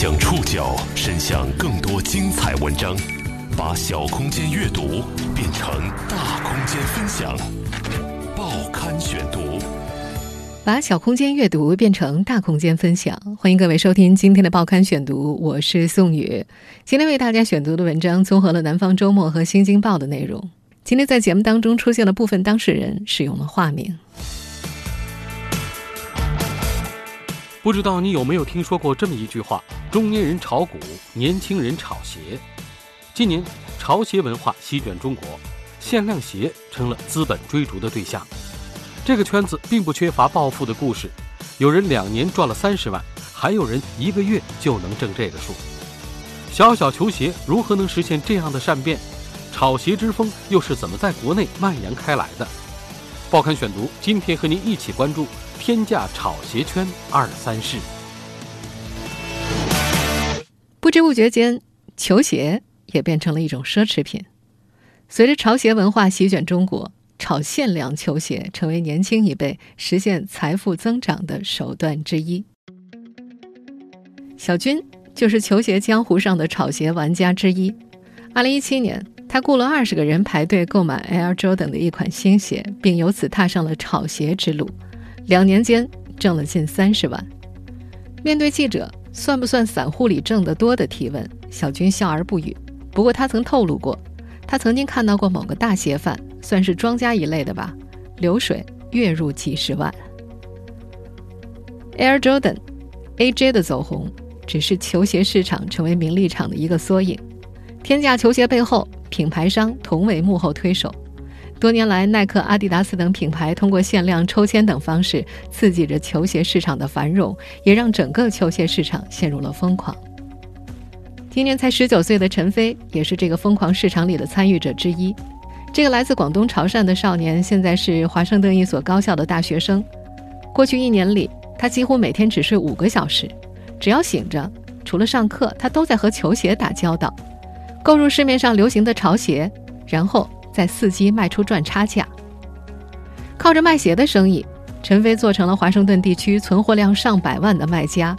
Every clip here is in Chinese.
将触角伸向更多精彩文章，把小空间阅读变成大空间分享。报刊选读，把小空间阅读变成大空间分享。欢迎各位收听今天的报刊选读，我是宋宇。今天为大家选读的文章综合了《南方周末》和《新京报》的内容。今天在节目当中出现了部分当事人使用了化名。不知道你有没有听说过这么一句话：中年人炒股，年轻人炒鞋。今年潮鞋文化席卷中国，限量鞋成了资本追逐的对象。这个圈子并不缺乏暴富的故事，有人两年赚了三十万，还有人一个月就能挣这个数。小小球鞋如何能实现这样的善变？炒鞋之风又是怎么在国内蔓延开来的？报刊选读，今天和您一起关注。天价炒鞋圈二三事，不知不觉间，球鞋也变成了一种奢侈品。随着潮鞋文化席卷中国，炒限量球鞋成为年轻一辈实现财富增长的手段之一。小军就是球鞋江湖上的炒鞋玩家之一。二零一七年，他雇了二十个人排队购买 Air Jordan 的一款新鞋，并由此踏上了炒鞋之路。两年间挣了近三十万。面对记者“算不算散户里挣得多”的提问，小军笑而不语。不过他曾透露过，他曾经看到过某个大鞋贩，算是庄家一类的吧，流水月入几十万。Air Jordan、AJ 的走红，只是球鞋市场成为名利场的一个缩影。天价球鞋背后，品牌商同为幕后推手。多年来，耐克、阿迪达斯等品牌通过限量、抽签等方式刺激着球鞋市场的繁荣，也让整个球鞋市场陷入了疯狂。今年才十九岁的陈飞也是这个疯狂市场里的参与者之一。这个来自广东潮汕的少年，现在是华盛顿一所高校的大学生。过去一年里，他几乎每天只睡五个小时，只要醒着，除了上课，他都在和球鞋打交道，购入市面上流行的潮鞋，然后。在伺机卖出赚差价，靠着卖鞋的生意，陈飞做成了华盛顿地区存货量上百万的卖家，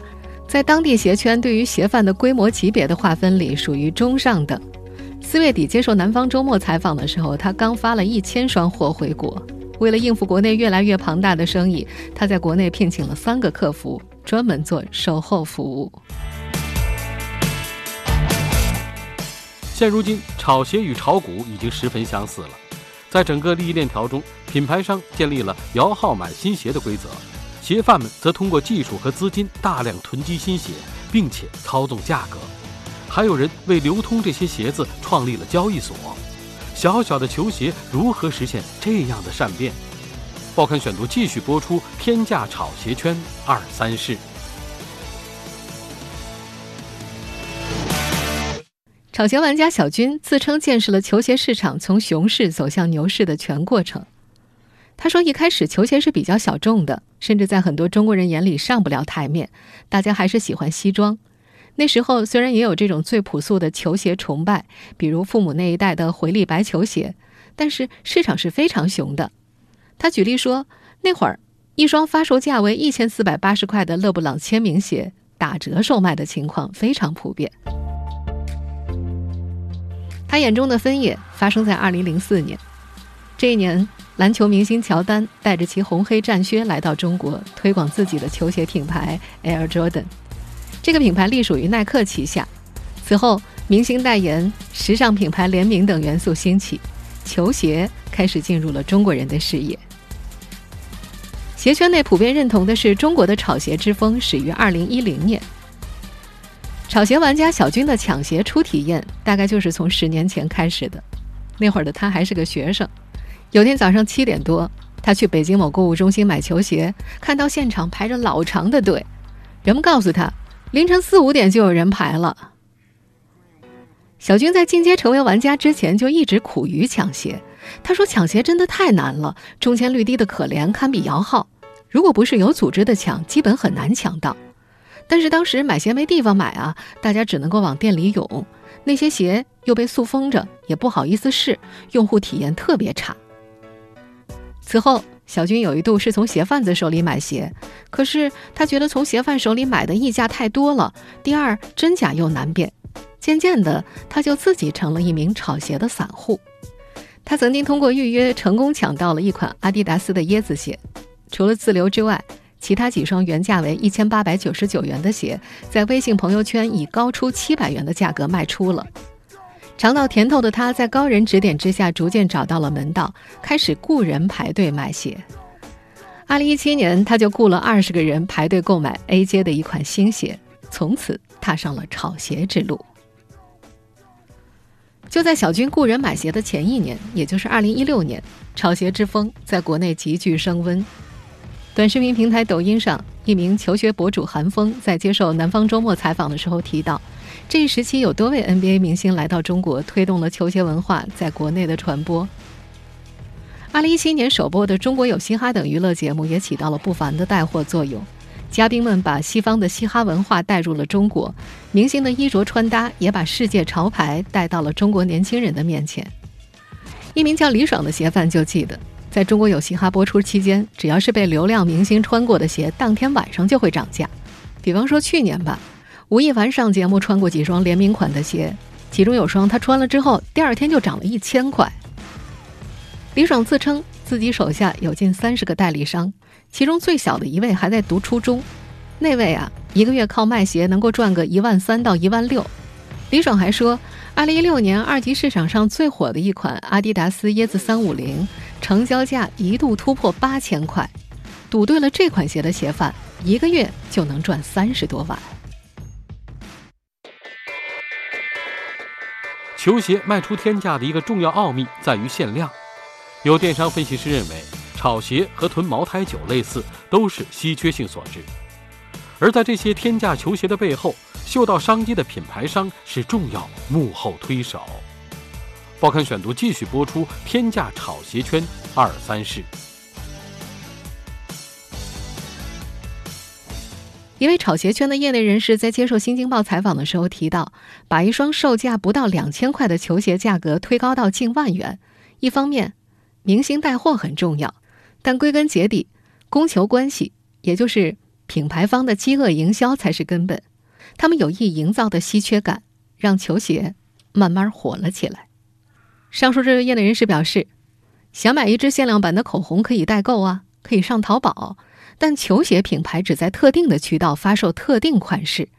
在当地鞋圈对于鞋贩的规模级别的划分里属于中上等。四月底接受南方周末采访的时候，他刚发了一千双货回国。为了应付国内越来越庞大的生意，他在国内聘请了三个客服，专门做售后服务。现如今，炒鞋与炒股已经十分相似了。在整个利益链条中，品牌商建立了摇号买新鞋的规则，鞋贩们则通过技术和资金大量囤积新鞋，并且操纵价格。还有人为流通这些鞋子创立了交易所。小小的球鞋如何实现这样的善变？报刊选读继续播出：天价炒鞋圈二三事。炒鞋玩家小军自称见识了球鞋市场从熊市走向牛市的全过程。他说：“一开始球鞋是比较小众的，甚至在很多中国人眼里上不了台面。大家还是喜欢西装。那时候虽然也有这种最朴素的球鞋崇拜，比如父母那一代的回力白球鞋，但是市场是非常熊的。”他举例说，那会儿一双发售价为一千四百八十块的勒布朗签名鞋打折售卖的情况非常普遍。他眼中的分野发生在2004年，这一年，篮球明星乔丹带着其红黑战靴来到中国，推广自己的球鞋品牌 Air Jordan。这个品牌隶属于耐克旗下。此后，明星代言、时尚品牌联名等元素兴起，球鞋开始进入了中国人的视野。鞋圈内普遍认同的是，中国的炒鞋之风始于2010年。炒鞋玩家小军的抢鞋初体验，大概就是从十年前开始的。那会儿的他还是个学生。有天早上七点多，他去北京某购物中心买球鞋，看到现场排着老长的队。人们告诉他，凌晨四五点就有人排了。小军在进阶成为玩家之前，就一直苦于抢鞋。他说：“抢鞋真的太难了，中签率低的可怜，堪比摇号。如果不是有组织的抢，基本很难抢到。”但是当时买鞋没地方买啊，大家只能够往店里涌，那些鞋又被塑封着，也不好意思试，用户体验特别差。此后，小军有一度是从鞋贩子手里买鞋，可是他觉得从鞋贩手里买的溢价太多了，第二真假又难辨。渐渐的，他就自己成了一名炒鞋的散户。他曾经通过预约成功抢到了一款阿迪达斯的椰子鞋，除了自留之外，其他几双原价为一千八百九十九元的鞋，在微信朋友圈以高出七百元的价格卖出了。尝到甜头的他，在高人指点之下，逐渐找到了门道，开始雇人排队买鞋。二零一七年，他就雇了二十个人排队购买 AJ 的一款新鞋，从此踏上了炒鞋之路。就在小军雇人买鞋的前一年，也就是二零一六年，炒鞋之风在国内急剧升温。短视频平台抖音上，一名求学博主韩风在接受《南方周末》采访的时候提到，这一时期有多位 NBA 明星来到中国，推动了球鞋文化在国内的传播。二零一七年首播的《中国有嘻哈》等娱乐节目也起到了不凡的带货作用。嘉宾们把西方的嘻哈文化带入了中国，明星的衣着穿搭也把世界潮牌带到了中国年轻人的面前。一名叫李爽的鞋贩就记得，在中国有嘻哈播出期间，只要是被流量明星穿过的鞋，当天晚上就会涨价。比方说去年吧，吴亦凡上节目穿过几双联名款的鞋，其中有双他穿了之后，第二天就涨了一千块。李爽自称自己手下有近三十个代理商。其中最小的一位还在读初中，那位啊，一个月靠卖鞋能够赚个一万三到一万六。李爽还说，二零一六年二级市场上最火的一款阿迪达斯椰子三五零，成交价一度突破八千块，赌对了这款鞋的鞋贩，一个月就能赚三十多万。球鞋卖出天价的一个重要奥秘在于限量，有电商分析师认为。炒鞋和囤茅台酒类似，都是稀缺性所致。而在这些天价球鞋的背后，嗅到商机的品牌商是重要幕后推手。报刊选读继续播出：天价炒鞋圈二三事。一位炒鞋圈的业内人士在接受《新京报》采访的时候提到，把一双售价不到两千块的球鞋价格推高到近万元，一方面，明星带货很重要。但归根结底，供求关系，也就是品牌方的饥饿营销才是根本。他们有意营造的稀缺感，让球鞋慢慢火了起来。上述这位业内人士表示，想买一支限量版的口红可以代购啊，可以上淘宝，但球鞋品牌只在特定的渠道发售特定款式，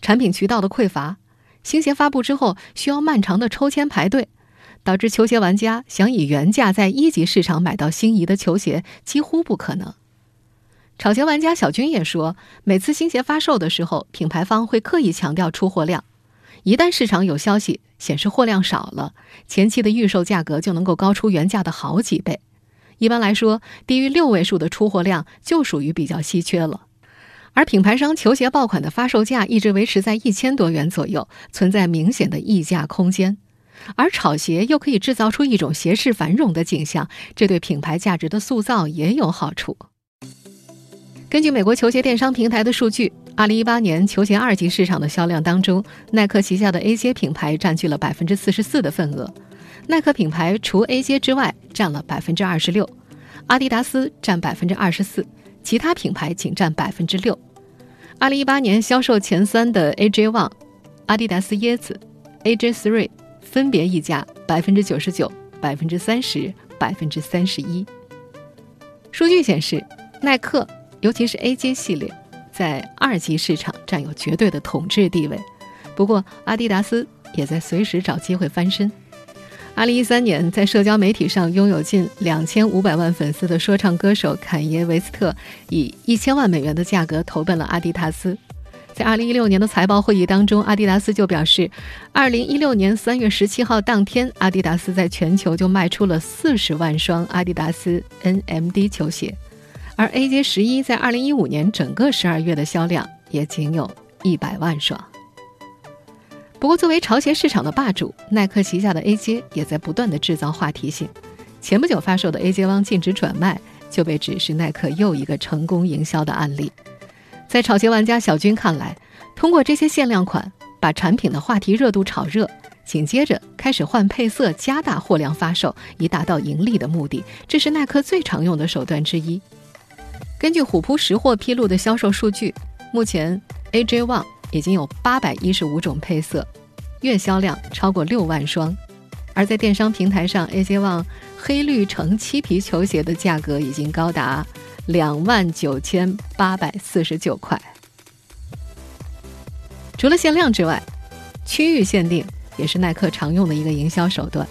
产品渠道的匮乏，新鞋发布之后需要漫长的抽签排队。导致球鞋玩家想以原价在一级市场买到心仪的球鞋几乎不可能。炒鞋玩家小军也说，每次新鞋发售的时候，品牌方会刻意强调出货量。一旦市场有消息显示货量少了，前期的预售价格就能够高出原价的好几倍。一般来说，低于六位数的出货量就属于比较稀缺了。而品牌商球鞋爆款的发售价一直维持在一千多元左右，存在明显的溢价空间。而炒鞋又可以制造出一种鞋市繁荣的景象，这对品牌价值的塑造也有好处。根据美国球鞋电商平台的数据，二零一八年球鞋二级市场的销量当中，耐克旗下的 AJ 品牌占据了百分之四十四的份额。耐克品牌除 AJ 之外占了百分之二十六，阿迪达斯占百分之二十四，其他品牌仅占百分之六。二零一八年销售前三的 AJ One、阿迪达斯椰子、AJ Three。分别溢价百分之九十九、百分之三十、百分之三十一。数据显示，耐克尤其是 AJ 系列在二级市场占有绝对的统治地位。不过，阿迪达斯也在随时找机会翻身。二零一三年，在社交媒体上拥有近两千五百万粉丝的说唱歌手坎耶·维斯特，以一千万美元的价格投奔了阿迪达斯。在二零一六年的财报会议当中，阿迪达斯就表示，二零一六年三月十七号当天，阿迪达斯在全球就卖出了四十万双阿迪达斯 NMD 球鞋，而 AJ 十一在二零一五年整个十二月的销量也仅有一百万双。不过，作为潮鞋市场的霸主，耐克旗下的 AJ 也在不断的制造话题性。前不久发售的 AJ One 禁止转卖，就被指是耐克又一个成功营销的案例。在炒鞋玩家小军看来，通过这些限量款，把产品的话题热度炒热，紧接着开始换配色，加大货量发售，以达到盈利的目的。这是耐克最常用的手段之一。根据虎扑识货披露的销售数据，目前 AJ One 已经有八百一十五种配色，月销量超过六万双。而在电商平台上，AJ One 黑绿橙漆皮球鞋的价格已经高达两万九千八百四十九块。除了限量之外，区域限定也是耐克常用的一个营销手段。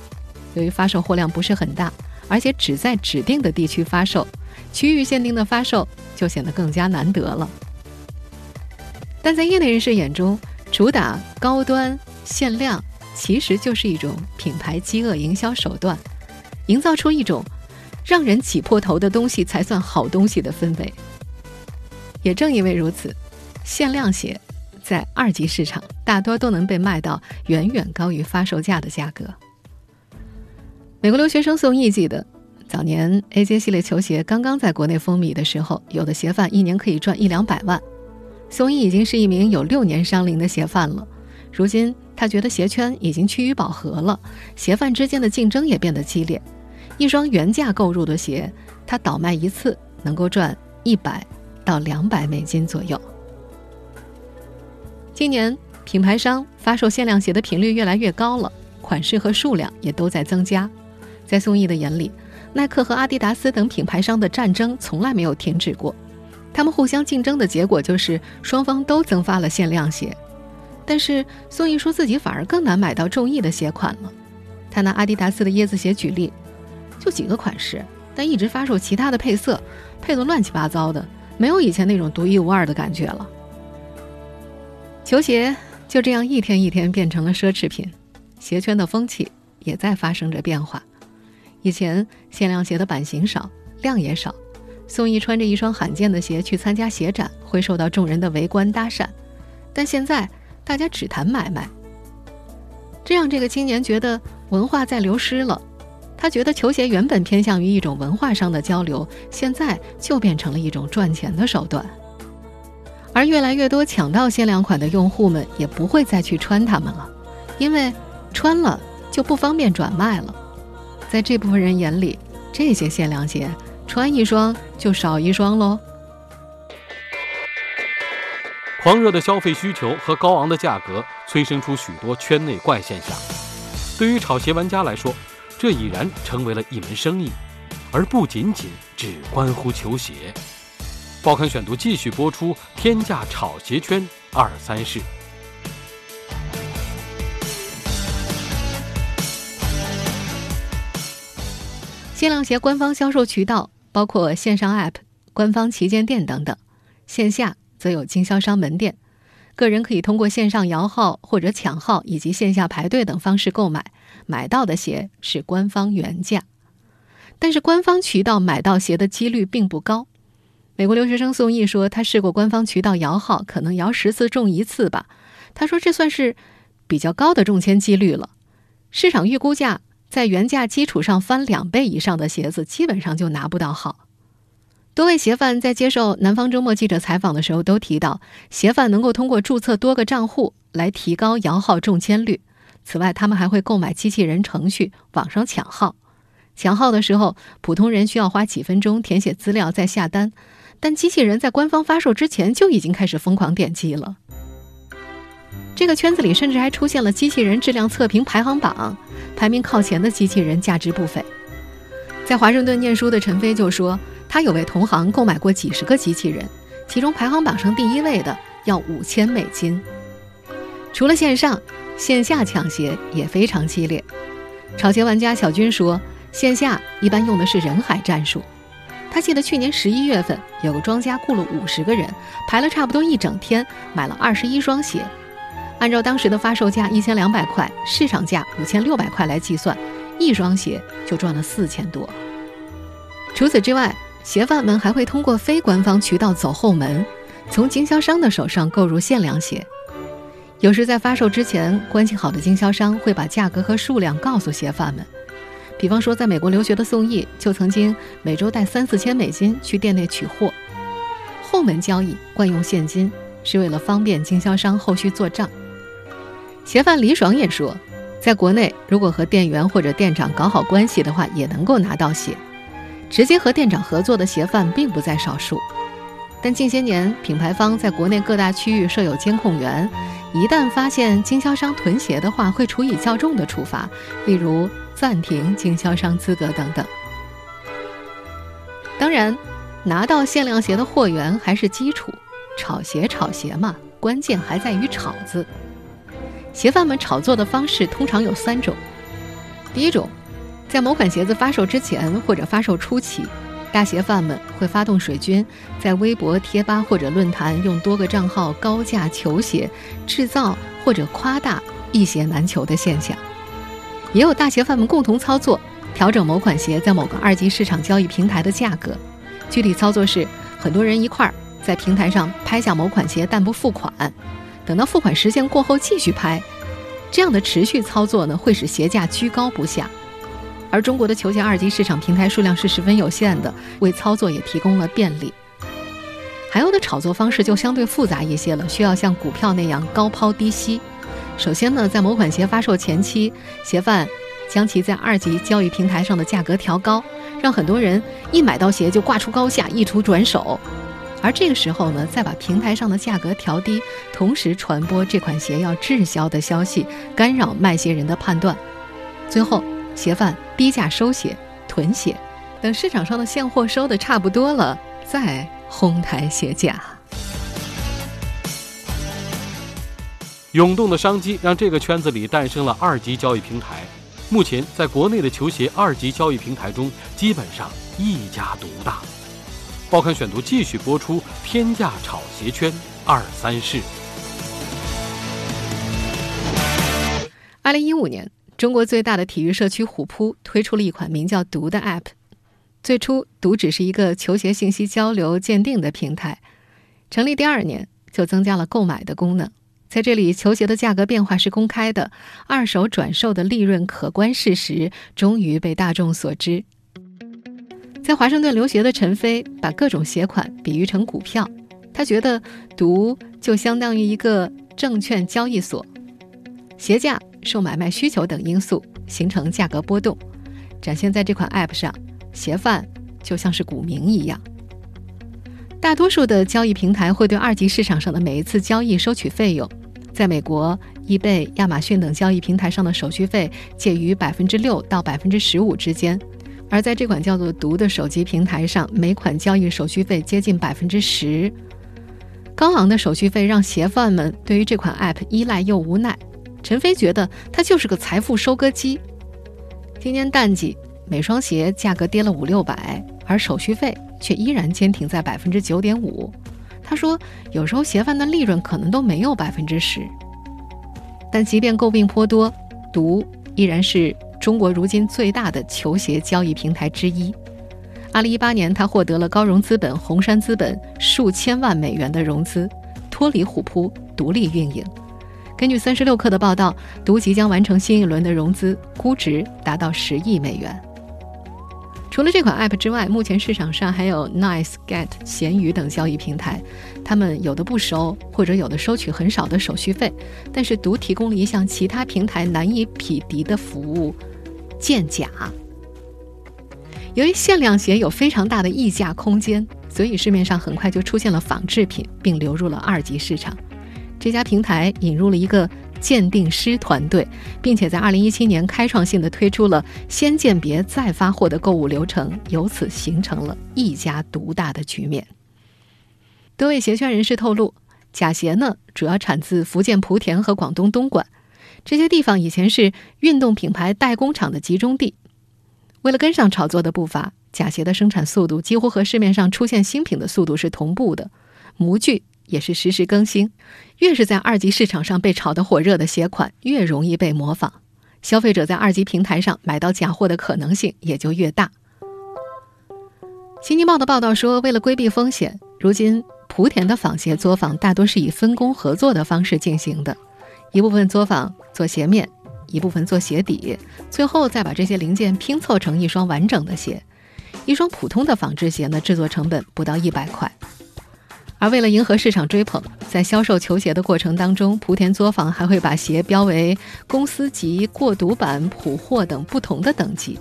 由于发售货量不是很大，而且只在指定的地区发售。区域限定的发售就显得更加难得了，但在业内人士眼中，主打高端限量其实就是一种品牌饥饿营销手段，营造出一种让人挤破头的东西才算好东西的氛围。也正因为如此，限量鞋在二级市场大多都能被卖到远远高于发售价的价格。美国留学生宋毅记得。早年 AJ 系列球鞋刚刚在国内风靡的时候，有的鞋贩一年可以赚一两百万。宋轶已经是一名有六年商龄的鞋贩了，如今他觉得鞋圈已经趋于饱和了，鞋贩之间的竞争也变得激烈。一双原价购入的鞋，他倒卖一次能够赚一百到两百美金左右。今年品牌商发售限量鞋的频率越来越高了，款式和数量也都在增加。在宋轶的眼里，耐克和阿迪达斯等品牌商的战争从来没有停止过，他们互相竞争的结果就是双方都增发了限量鞋。但是宋轶说自己反而更难买到中意的鞋款了。他拿阿迪达斯的椰子鞋举例，就几个款式，但一直发售其他的配色，配的乱七八糟的，没有以前那种独一无二的感觉了。球鞋就这样一天一天变成了奢侈品，鞋圈的风气也在发生着变化。以前限量鞋的版型少，量也少。宋轶穿着一双罕见的鞋去参加鞋展，会受到众人的围观搭讪。但现在大家只谈买卖，这让这个青年觉得文化在流失了。他觉得球鞋原本偏向于一种文化上的交流，现在就变成了一种赚钱的手段。而越来越多抢到限量款的用户们也不会再去穿它们了，因为穿了就不方便转卖了。在这部分人眼里，这些限量鞋穿一双就少一双喽。狂热的消费需求和高昂的价格催生出许多圈内怪现象。对于炒鞋玩家来说，这已然成为了一门生意，而不仅仅只关乎球鞋。报刊选读继续播出：天价炒鞋圈二三事。限量鞋官方销售渠道包括线上 App、官方旗舰店等等，线下则有经销商门店。个人可以通过线上摇号或者抢号以及线下排队等方式购买，买到的鞋是官方原价。但是官方渠道买到鞋的几率并不高。美国留学生宋毅说，他试过官方渠道摇号，可能摇十次中一次吧。他说这算是比较高的中签几率了。市场预估价。在原价基础上翻两倍以上的鞋子，基本上就拿不到号。多位鞋贩在接受南方周末记者采访的时候都提到，鞋贩能够通过注册多个账户来提高摇号中签率。此外，他们还会购买机器人程序，网上抢号。抢号的时候，普通人需要花几分钟填写资料再下单，但机器人在官方发售之前就已经开始疯狂点击了。这个圈子里甚至还出现了机器人质量测评排行榜，排名靠前的机器人价值不菲。在华盛顿念书的陈飞就说，他有位同行购买过几十个机器人，其中排行榜上第一位的要五千美金。除了线上，线下抢鞋也非常激烈。炒鞋玩家小军说，线下一般用的是人海战术。他记得去年十一月份，有个庄家雇了五十个人，排了差不多一整天，买了二十一双鞋。按照当时的发售价一千两百块，市场价五千六百块来计算，一双鞋就赚了四千多。除此之外，鞋贩们还会通过非官方渠道走后门，从经销商的手上购入限量鞋。有时在发售之前，关系好的经销商会把价格和数量告诉鞋贩们。比方说，在美国留学的宋轶就曾经每周带三四千美金去店内取货。后门交易惯用现金，是为了方便经销商后续做账。鞋贩李爽也说，在国内如果和店员或者店长搞好关系的话，也能够拿到鞋。直接和店长合作的鞋贩并不在少数。但近些年，品牌方在国内各大区域设有监控员，一旦发现经销商囤鞋的话，会处以较重的处罚，例如暂停经销商资格等等。当然，拿到限量鞋的货源还是基础，炒鞋炒鞋嘛，关键还在于“炒”字。鞋贩们炒作的方式通常有三种：第一种，在某款鞋子发售之前或者发售初期。大鞋贩们会发动水军，在微博、贴吧或者论坛用多个账号高价求鞋，制造或者夸大一鞋难求的现象。也有大鞋贩们共同操作，调整某款鞋在某个二级市场交易平台的价格。具体操作是，很多人一块儿在平台上拍下某款鞋，但不付款，等到付款时限过后继续拍。这样的持续操作呢，会使鞋价居高不下。而中国的球鞋二级市场平台数量是十分有限的，为操作也提供了便利。还有的炒作方式就相对复杂一些了，需要像股票那样高抛低吸。首先呢，在某款鞋发售前期，鞋贩将其在二级交易平台上的价格调高，让很多人一买到鞋就挂出高价，一图转手。而这个时候呢，再把平台上的价格调低，同时传播这款鞋要滞销的消息，干扰卖鞋人的判断，最后。鞋贩低价收鞋、囤鞋，等市场上的现货收的差不多了，再哄抬鞋价。涌动的商机让这个圈子里诞生了二级交易平台。目前，在国内的球鞋二级交易平台中，基本上一家独大。报刊选读继续播出：天价炒鞋圈二三事。二零一五年。中国最大的体育社区虎扑推出了一款名叫“读”的 App。最初，读只是一个球鞋信息交流鉴定的平台。成立第二年，就增加了购买的功能。在这里，球鞋的价格变化是公开的，二手转售的利润可观事实终于被大众所知。在华盛顿留学的陈飞把各种鞋款比喻成股票，他觉得“读”就相当于一个证券交易所，鞋价。受买卖需求等因素形成价格波动，展现在这款 App 上，鞋贩就像是股民一样。大多数的交易平台会对二级市场上的每一次交易收取费用，在美国，易贝、亚马逊等交易平台上的手续费介于百分之六到百分之十五之间，而在这款叫做“毒”的手机平台上，每款交易手续费接近百分之十。高昂的手续费让鞋贩们对于这款 App 依赖又无奈。陈飞觉得它就是个财富收割机。今年淡季，每双鞋价格跌了五六百，而手续费却依然坚挺在百分之九点五。他说，有时候鞋贩的利润可能都没有百分之十。但即便诟病颇多，毒依然是中国如今最大的球鞋交易平台之一。二零一八年，他获得了高融资本红杉资本数千万美元的融资，脱离虎扑，独立运营。根据三十六氪的报道，独即将完成新一轮的融资，估值达到十亿美元。除了这款 App 之外，目前市场上还有 Nice、Get、闲鱼等交易平台，他们有的不收，或者有的收取很少的手续费。但是独提供了一项其他平台难以匹敌的服务——鉴假。由于限量鞋有非常大的溢价空间，所以市面上很快就出现了仿制品，并流入了二级市场。这家平台引入了一个鉴定师团队，并且在2017年开创性的推出了先鉴别再发货的购物流程，由此形成了一家独大的局面。多位鞋圈人士透露，假鞋呢主要产自福建莆田和广东东莞，这些地方以前是运动品牌代工厂的集中地。为了跟上炒作的步伐，假鞋的生产速度几乎和市面上出现新品的速度是同步的，模具。也是实时更新，越是在二级市场上被炒得火热的鞋款，越容易被模仿，消费者在二级平台上买到假货的可能性也就越大。新京报的报道说，为了规避风险，如今莆田的仿鞋作坊大多是以分工合作的方式进行的，一部分作坊做鞋面，一部分做鞋底，最后再把这些零件拼凑成一双完整的鞋。一双普通的仿制鞋呢，制作成本不到一百块。而为了迎合市场追捧，在销售球鞋的过程当中，莆田作坊还会把鞋标为公司级、过毒版、普货等不同的等级。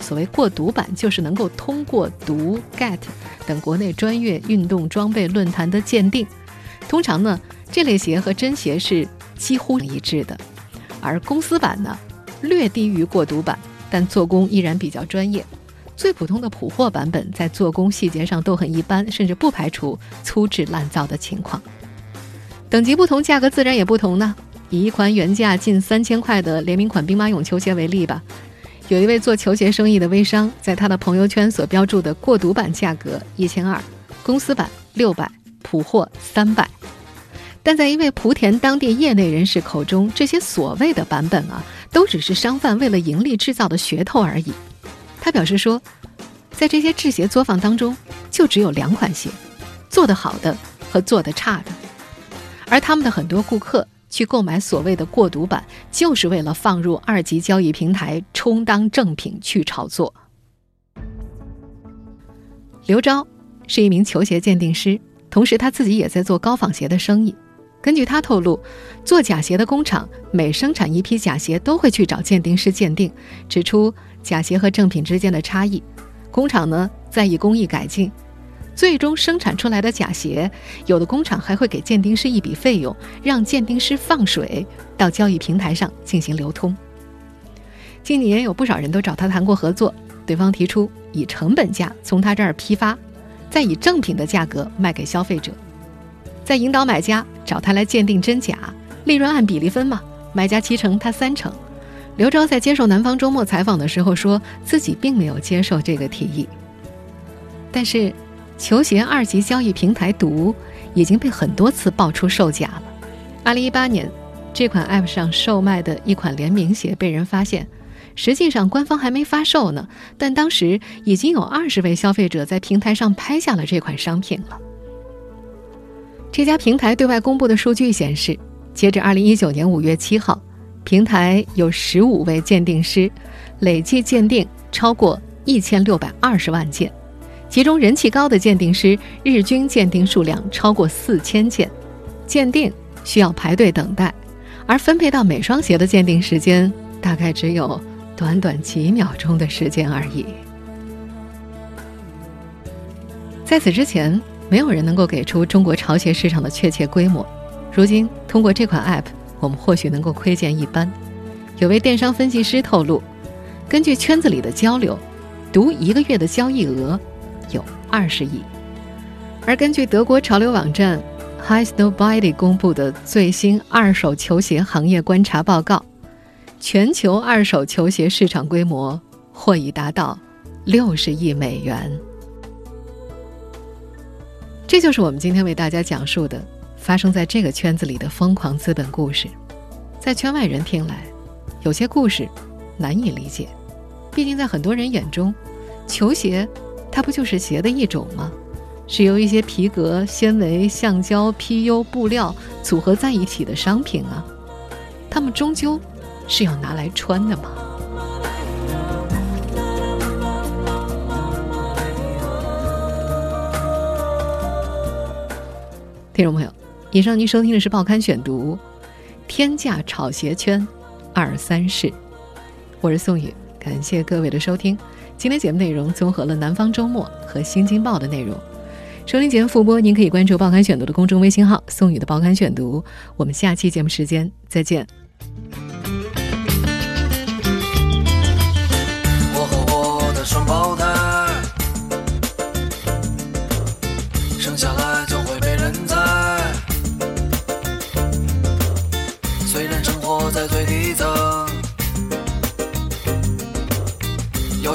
所谓过毒版，就是能够通过毒 GET 等国内专业运动装备论坛的鉴定。通常呢，这类鞋和真鞋是几乎一致的。而公司版呢，略低于过毒版，但做工依然比较专业。最普通的普货版本在做工细节上都很一般，甚至不排除粗制滥造的情况。等级不同，价格自然也不同呢。以一款原价近三千块的联名款兵马俑球鞋为例吧，有一位做球鞋生意的微商，在他的朋友圈所标注的过毒版价格一千二，公司版六百，普货三百。但在一位莆田当地业内人士口中，这些所谓的版本啊，都只是商贩为了盈利制造的噱头而已。他表示说，在这些制鞋作坊当中，就只有两款鞋，做得好的和做得差的。而他们的很多顾客去购买所谓的过毒版，就是为了放入二级交易平台充当正品去炒作。刘钊是一名球鞋鉴定师，同时他自己也在做高仿鞋的生意。根据他透露，做假鞋的工厂每生产一批假鞋，都会去找鉴定师鉴定，指出。假鞋和正品之间的差异，工厂呢再以工艺改进，最终生产出来的假鞋，有的工厂还会给鉴定师一笔费用，让鉴定师放水到交易平台上进行流通。近年有不少人都找他谈过合作，对方提出以成本价从他这儿批发，再以正品的价格卖给消费者，再引导买家找他来鉴定真假，利润按比例分嘛，买家七成，他三成。刘钊在接受《南方周末》采访的时候说，自己并没有接受这个提议。但是，球鞋二级交易平台“毒”已经被很多次爆出售假了。二零一八年，这款 App 上售卖的一款联名鞋被人发现，实际上官方还没发售呢，但当时已经有二十位消费者在平台上拍下了这款商品了。这家平台对外公布的数据显示，截至二零一九年五月七号。平台有十五位鉴定师，累计鉴定超过一千六百二十万件，其中人气高的鉴定师日均鉴定数量超过四千件，鉴定需要排队等待，而分配到每双鞋的鉴定时间大概只有短短几秒钟的时间而已。在此之前，没有人能够给出中国潮鞋市场的确切规模，如今通过这款 App。我们或许能够窥见一斑。有位电商分析师透露，根据圈子里的交流，读一个月的交易额有二十亿。而根据德国潮流网站 High Snowbody 公布的最新二手球鞋行业观察报告，全球二手球鞋市场规模或已达到六十亿美元。这就是我们今天为大家讲述的。发生在这个圈子里的疯狂资本故事，在圈外人听来，有些故事难以理解。毕竟在很多人眼中，球鞋它不就是鞋的一种吗？是由一些皮革、纤维、橡胶、PU 布料组合在一起的商品啊，它们终究是要拿来穿的嘛。听众朋友。以上您收听的是《报刊选读》，天价炒鞋圈二三事，我是宋宇，感谢各位的收听。今天节目内容综合了《南方周末》和《新京报》的内容。收听节目复播，您可以关注《报刊选读》的公众微信号“宋宇的报刊选读”。我们下期节目时间再见。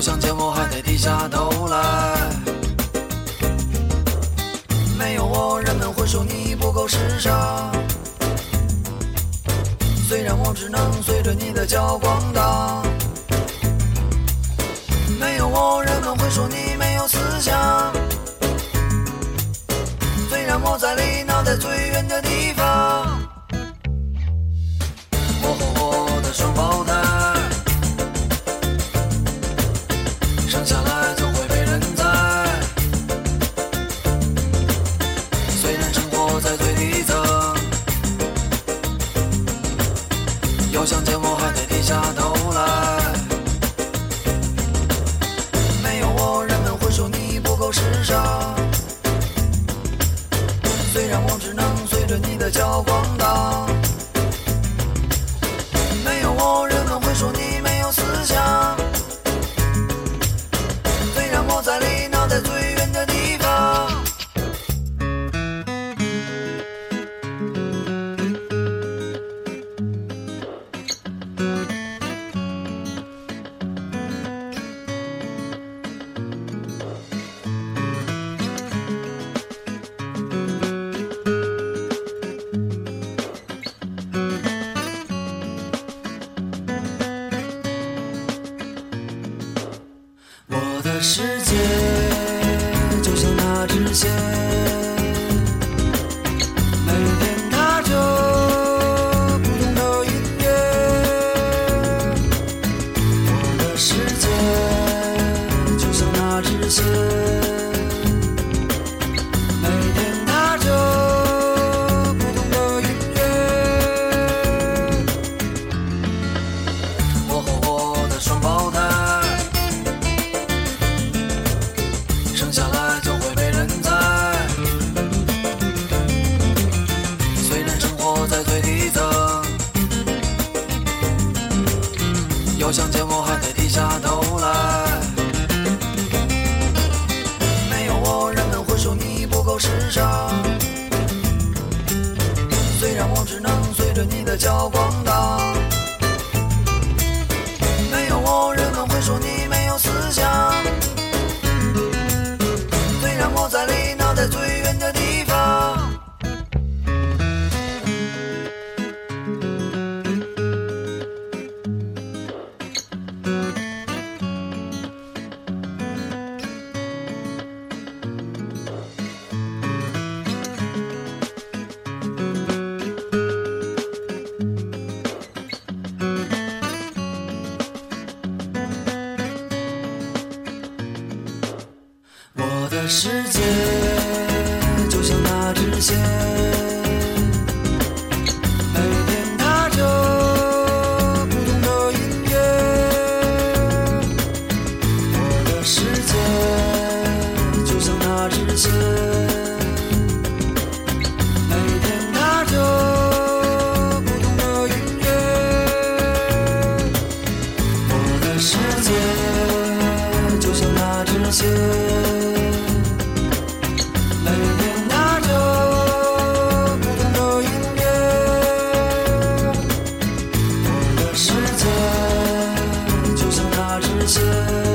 想见我还得低下头来。没有我，人们会说你不够时尚。虽然我只能随着你的脚逛荡。没有我，人们会说你没有思想。虽然我在离脑袋最远的地方。双胞胎生下来世界世界，就像那支箭。